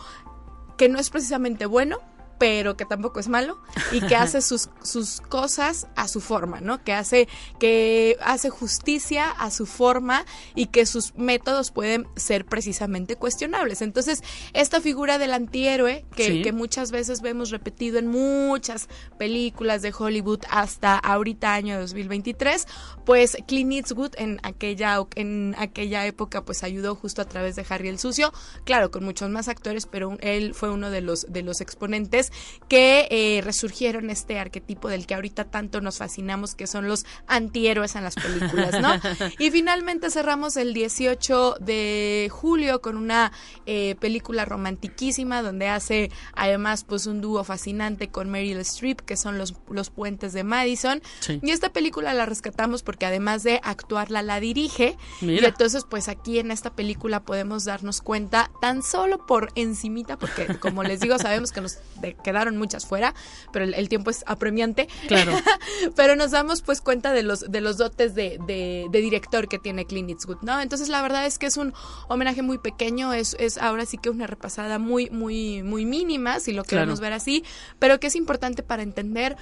que no es precisamente bueno, pero que tampoco es malo y que hace sus, sus cosas a su forma, ¿no? Que hace, que hace justicia a su forma y que sus métodos pueden ser precisamente cuestionables. Entonces, esta figura del antihéroe, que, que muchas veces vemos repetido en muchas películas de Hollywood hasta ahorita año 2023, pues Clint Eastwood en aquella, en aquella época pues ayudó justo a través de Harry el Sucio, claro, con muchos más actores, pero él fue uno de los, de los exponentes que eh, resurgieron este arquetipo del que ahorita tanto nos fascinamos, que son los antihéroes en las películas, ¿no? y finalmente cerramos el 18 de julio con una eh, película romantiquísima donde hace además pues un dúo fascinante con Meryl Streep, que son los, los puentes de Madison. Y esta película la rescatamos porque además de actuarla, la dirige. Y entonces pues aquí en esta película podemos darnos cuenta tan solo por encimita, porque como les digo, sabemos que nos quedaron muchas fuera, pero el, tiempo es apremiante. Claro. pero nos damos pues cuenta de los, de los dotes de, de, director que tiene Clint Eastwood, ¿no? Entonces la verdad es que es un homenaje muy pequeño, es, es ahora sí que una repasada muy, muy, muy mínima, si lo queremos ver así, pero que es importante para entender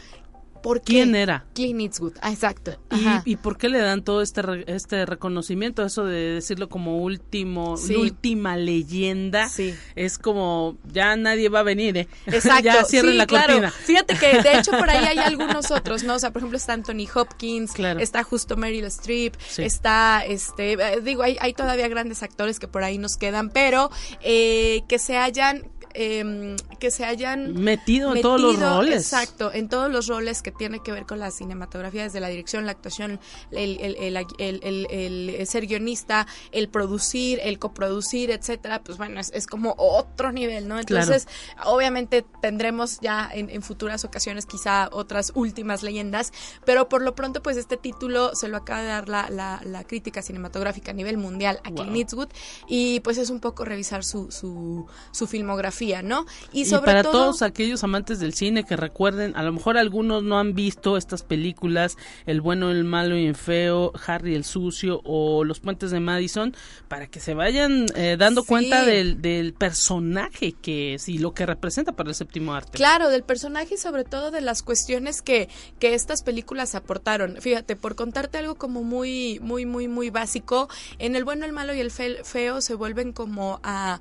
¿Por ¿Quién era? Clint Eastwood, ah, exacto. ¿Y, ¿Y, por qué le dan todo este este reconocimiento? Eso de decirlo como último, última leyenda. Sí. Es como, ya nadie va a venir, ¿eh? Exacto. ya cierren la cortina. Fíjate que, de hecho, por ahí hay algunos otros, ¿no? O sea, por ejemplo, está Anthony Hopkins, está justo Meryl Streep, está, este, eh, digo, hay, hay todavía grandes actores que por ahí nos quedan, pero eh, que se hayan Em, que se hayan metido, en todos los roles. Exacto, en todos los roles que tiene que ver con la cinematografía, desde la dirección, la actuación, el, el, ser guionista, el producir, el coproducir, etcétera, pues bueno, es, como otro nivel, ¿no? Entonces, obviamente tendremos ya en, futuras ocasiones quizá otras últimas leyendas, pero por lo pronto, pues este título se lo acaba de dar la, la, crítica cinematográfica a nivel mundial aquí en Eastwood y pues es un poco revisar su, su, su filmografía ¿no? Y, sobre para todos aquellos amantes del cine que recuerden, a lo mejor algunos no han visto estas películas, El bueno, el malo y el feo, Harry el sucio o Los puentes de Madison, para que se vayan eh, dando cuenta del, del personaje que es y lo que representa para el séptimo arte. Claro, del personaje y sobre todo de las cuestiones que, que estas películas aportaron. Fíjate, por contarte algo como muy, muy, muy, muy básico, en El bueno, el malo y el feo se vuelven como a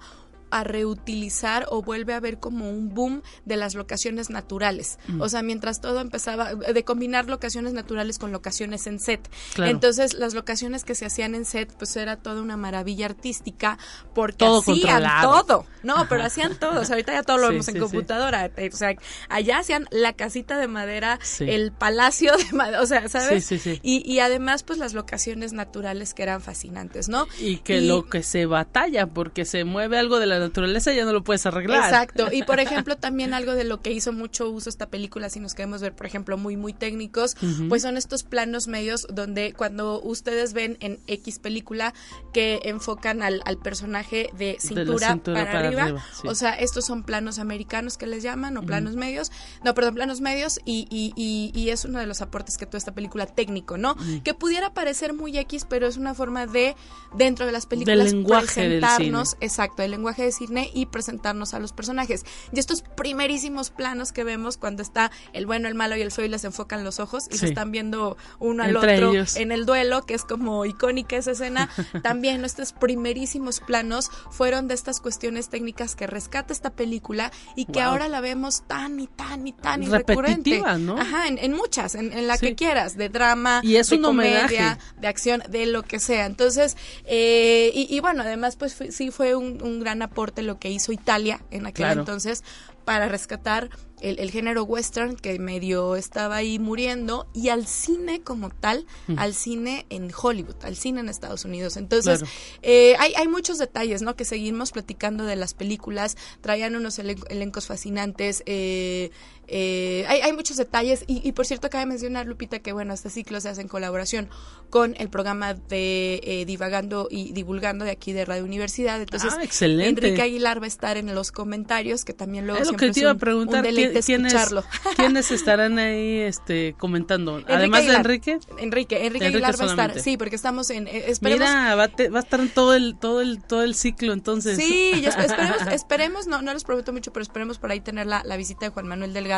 a reutilizar o vuelve a ver como un boom de las locaciones naturales. Mm. O sea, mientras todo empezaba, de combinar locaciones naturales con locaciones en set. Claro. Entonces, las locaciones que se hacían en set, pues era toda una maravilla artística porque Todo hacían controlado. todo. No, pero hacían todo. O sea, ahorita ya todo lo Sí, vemos en sí, computadora. Eh, O sea, allá hacían la casita de madera, el palacio de madera, o sea, ¿sabes? Sí, sí, sí. Y, y además, pues las locaciones naturales que eran fascinantes, ¿no? Y que lo que se batalla, porque se mueve algo de la naturaleza, ya no lo puedes arreglar. Exacto. Y por ejemplo, también algo de lo que hizo mucho uso esta película, si nos queremos ver, por ejemplo, muy, muy técnicos, pues son estos planos medios donde cuando ustedes ven en X película que enfocan al, al personaje de cintura, cintura para, para arriba, arriba, sí. o sea, estos son planos americanos que les llaman, o planos medios, no, perdón, planos medios, y, y, y, y es uno de los aportes que tuvo esta película técnico, ¿no? Que pudiera parecer muy X, pero es una forma de, dentro de las películas, lenguaje del presentarnos cine. Exacto, el lenguaje de cine y presentarnos a los personajes. Y estos primerísimos planos que vemos cuando está el bueno, el malo y el feo y les enfocan los ojos y Sí. se están viendo uno al Entre otro ellos. en el duelo, que es como icónica esa escena. También estos primerísimos planos fueron de estas cuestiones técnicas que rescata esta película y que Wow. ahora la vemos tan y tan y tan recurrente. ¿no? Ajá, en, en muchas, en, en la Sí. que quieras, de drama, Y es de un comedia, homenaje. de acción, de lo que sea. Entonces, eh, y, y bueno, además, pues fue- sí fue un, un gran aporte lo que hizo Italia en aquel Claro. entonces para rescatar el, el género western que medio estaba ahí muriendo y al cine como tal, Mm. al cine en Hollywood, al cine en Estados Unidos. Entonces, Claro. eh, hay, hay muchos detalles, ¿no? Que seguimos platicando de las películas, traían unos elen- elencos fascinantes, eh, eh, hay, hay muchos detalles y, y por cierto cabe mencionar, Lupita, que bueno, este ciclo se hace en colaboración con el programa de eh, Divagando y Divulgando de aquí de Radio Universidad. Entonces, Ah, excelente. Enrique Aguilar va a estar en los comentarios, que también luego Es lo siempre que te iba a un- preguntar, un deleite ¿quién- quiénes, quiénes estarán ahí este, comentando? Además de Aguilar. Enrique. Enrique, Enrique, Enrique Aguilar va a estar, sí, porque estamos en, eh, esperemos, Mira, va, a te- va a estar en todo el, todo el, todo el ciclo entonces. Sí, esperemos, esperemos, no, no les prometo mucho, pero esperemos por ahí tener la, la visita de Juan Manuel Delgado.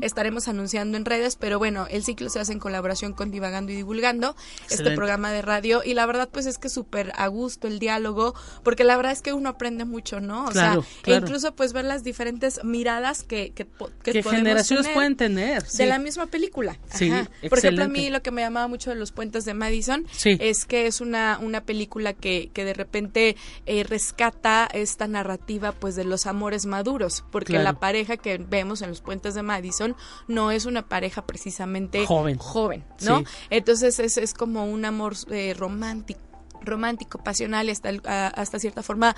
Estaremos anunciando en redes, pero bueno, el ciclo se hace en colaboración con Divagando y Divulgando, este programa de radio, y la verdad pues es que súper a gusto el diálogo, porque la verdad es que uno aprende mucho, ¿no? O Claro, sea, claro. e incluso pues ver las diferentes miradas que, que, po- que ¿Qué podemos generaciones tener pueden tener? de la misma película. Sí. Por ejemplo, a mí lo que me llamaba mucho de los puentes de Madison Sí. es que es una, una película que, que de repente eh, rescata esta narrativa pues de los amores maduros, porque Claro. la pareja que vemos en los puentes de Madison no es una pareja precisamente Joven. joven ¿no? Sí. Entonces es, es como un amor eh, romántico romántico, pasional y hasta, hasta cierta forma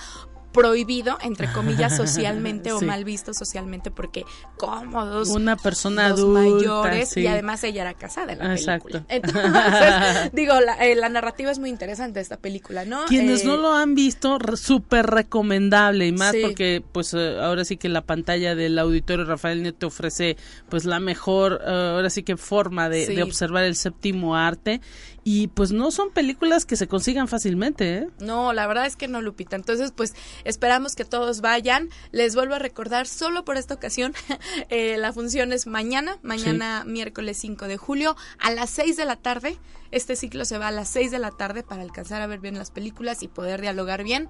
prohibido, entre comillas, socialmente o mal visto socialmente, porque cómodos Una persona adulta. mayores sí. y además ella era casada en la Exacto. película. Entonces, digo, la, eh, la narrativa es muy interesante de esta película, ¿no? Quienes Eh, no lo han visto, súper recomendable y más Sí. porque pues eh, ahora sí que la pantalla del auditorio Rafael Nieto te ofrece pues la mejor, eh, ahora sí que forma de, de observar el séptimo arte y pues no son películas que se consigan fácilmente, ¿eh? No, la verdad es que no, Lupita. Entonces, pues esperamos que todos vayan. Les vuelvo a recordar, solo por esta ocasión, eh, la función es mañana, mañana miércoles 5 de julio, a las 6 de la tarde. Este ciclo se va a las 6 de la tarde para alcanzar a ver bien las películas y poder dialogar bien.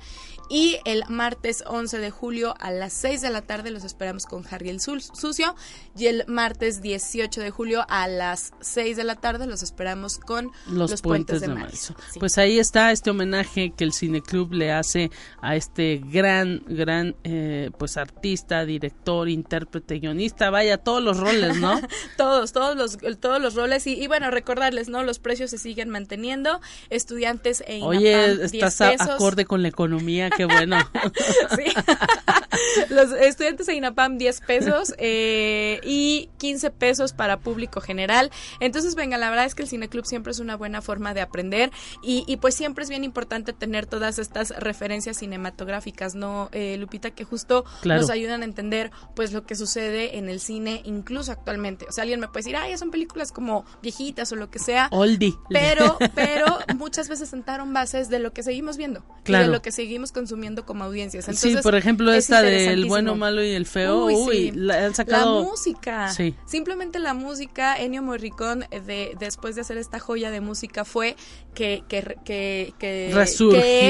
Y el martes 11 de julio a las 6 de la tarde los esperamos con Harry el Sucio. Y el martes 18 de julio a las 6 de la tarde los esperamos con Los, puentes, de. Sí. Pues ahí está este homenaje que el Cineclub le hace a este gran, gran, eh, pues artista, director, intérprete, guionista, vaya, todos los roles, ¿no? Todos, todos los, todos los roles y, y bueno, recordarles, ¿no? Los precios se siguen manteniendo. Estudiantes e INAPAM, Oye, 10 estás a- acorde con la economía, qué bueno. Sí. los estudiantes e INAPAM 10 pesos eh, y 15 pesos para público general. Entonces, venga, la verdad es que el Cineclub siempre es una buena forma de aprender y, y pues siempre es bien importante tener todas estas referencias cinematográficas, ¿no, eh, Lupita? Que justo Claro. nos ayudan a entender pues lo que sucede en el cine, incluso actualmente. O sea, alguien me puede decir, ay, son películas como viejitas o lo que sea. Oldie. Pero, pero muchas veces sentaron bases de lo que seguimos viendo, y Claro. de lo que seguimos consumiendo como audiencias. sí, Entonces, por ejemplo, es esta del bueno, malo y el feo, uy, la, han sacado... La música, sí. simplemente la música, Ennio Morricone, de, después de hacer esta joya de música, fue que, que, que, que,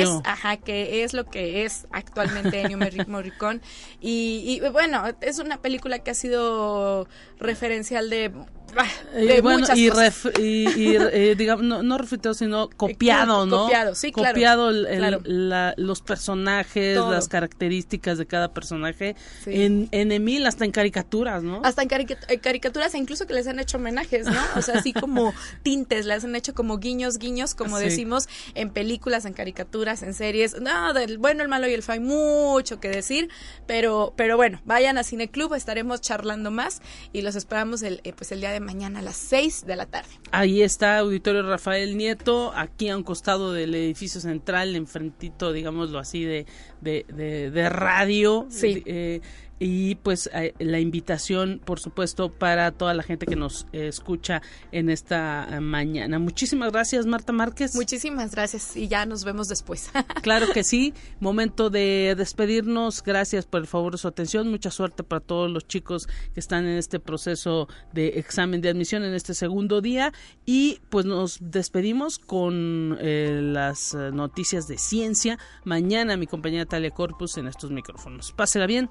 es, ajá, que es lo que es actualmente Ennio Morricone. Y, y bueno, es una película que ha sido referencial de de bueno, y, y, eh, digamos, no, no refritado, sino copiado, ¿no? Copiado, sí, claro. Copiado los personajes, las características de cada personaje en, en Emil, hasta en caricaturas, ¿no? Hasta en caricaturas, e incluso que les han hecho homenajes, ¿no? O sea, así como tintes, les han hecho como guiños, guiños, como decimos, en películas, en caricaturas, en series. No, del bueno, el malo y el feo hay mucho que decir, pero, pero bueno, vayan a Cineclub, estaremos charlando más y los esperamos el, eh, pues el día de mañana a las 6 de la tarde. Ahí está Auditorio Rafael Nieto, aquí a un costado del edificio central, enfrentito, digámoslo así, de, de, de, radio. Sí. Eh, y pues eh, la invitación, por supuesto, para toda la gente que nos escucha en esta eh, mañana. Muchísimas gracias, Marta Márquez. Muchísimas gracias y ya nos vemos después. claro que sí. Momento de despedirnos. Gracias por el favor de su atención. Mucha suerte para todos los chicos que están en este proceso de examen de admisión en este segundo día. Y pues nos despedimos con eh, las noticias de ciencia. Mañana mi compañera Talia Corpus en estos micrófonos. Pásela bien.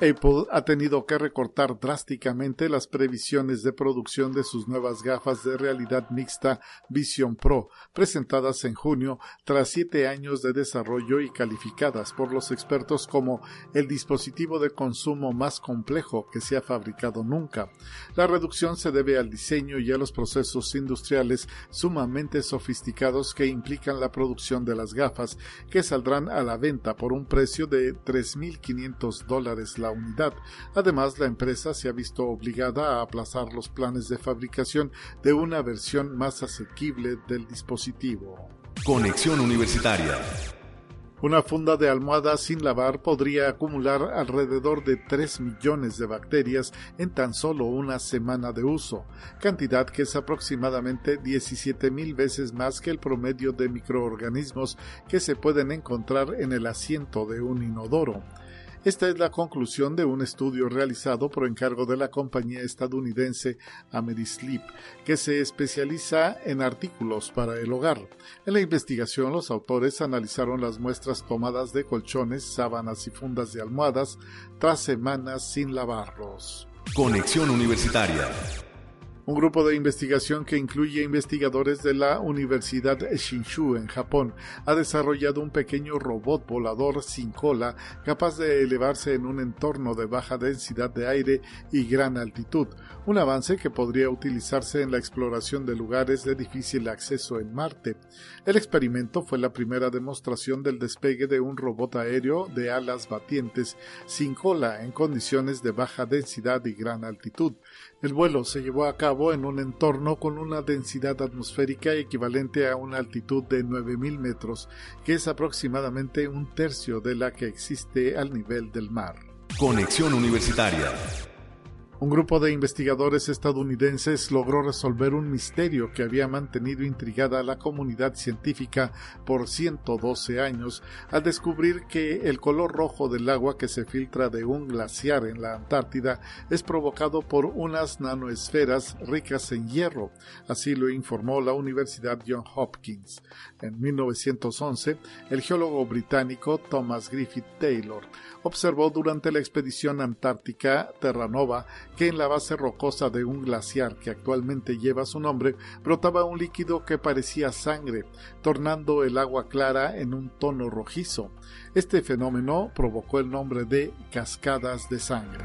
Apple ha tenido que recortar drásticamente las previsiones de producción de sus nuevas gafas de realidad mixta Vision Pro, presentadas en junio tras siete años de desarrollo y calificadas por los expertos como el dispositivo de consumo más complejo que se ha fabricado nunca. La reducción se debe al diseño y a los procesos industriales sumamente sofisticados que implican la producción de las gafas, que saldrán a la venta por un precio de 3.500 dólares la unidad. Además, la empresa se ha visto obligada a aplazar los planes de fabricación de una versión más asequible del dispositivo. Conexión Universitaria. Una funda de almohada sin lavar podría acumular alrededor de 3 millones de bacterias en tan solo una semana de uso, cantidad que es aproximadamente 17 mil veces más que el promedio de microorganismos que se pueden encontrar en el asiento de un inodoro. Esta es la conclusión de un estudio realizado por encargo de la compañía estadounidense Amerisleep, que se especializa en artículos para el hogar. En la investigación, los autores analizaron las muestras tomadas de colchones, sábanas y fundas de almohadas tras semanas sin lavarlos. Conexión Universitaria un grupo de investigación que incluye investigadores de la Universidad Shinshu en Japón ha desarrollado un pequeño robot volador sin cola capaz de elevarse en un entorno de baja densidad de aire y gran altitud, un avance que podría utilizarse en la exploración de lugares de difícil acceso en Marte. El experimento fue la primera demostración del despegue de un robot aéreo de alas batientes sin cola en condiciones de baja densidad y gran altitud. El vuelo se llevó a cabo en un entorno con una densidad atmosférica equivalente a una altitud de 9.000 metros, que es aproximadamente un tercio de la que existe al nivel del mar. Conexión Universitaria un grupo de investigadores estadounidenses logró resolver un misterio que había mantenido intrigada a la comunidad científica por 112 años al descubrir que el color rojo del agua que se filtra de un glaciar en la Antártida es provocado por unas nanoesferas ricas en hierro. Así lo informó la Universidad John Hopkins. En 1911, el geólogo británico Thomas Griffith Taylor observó durante la expedición antártica Terranova que en la base rocosa de un glaciar que actualmente lleva su nombre brotaba un líquido que parecía sangre, tornando el agua clara en un tono rojizo. Este fenómeno provocó el nombre de cascadas de sangre.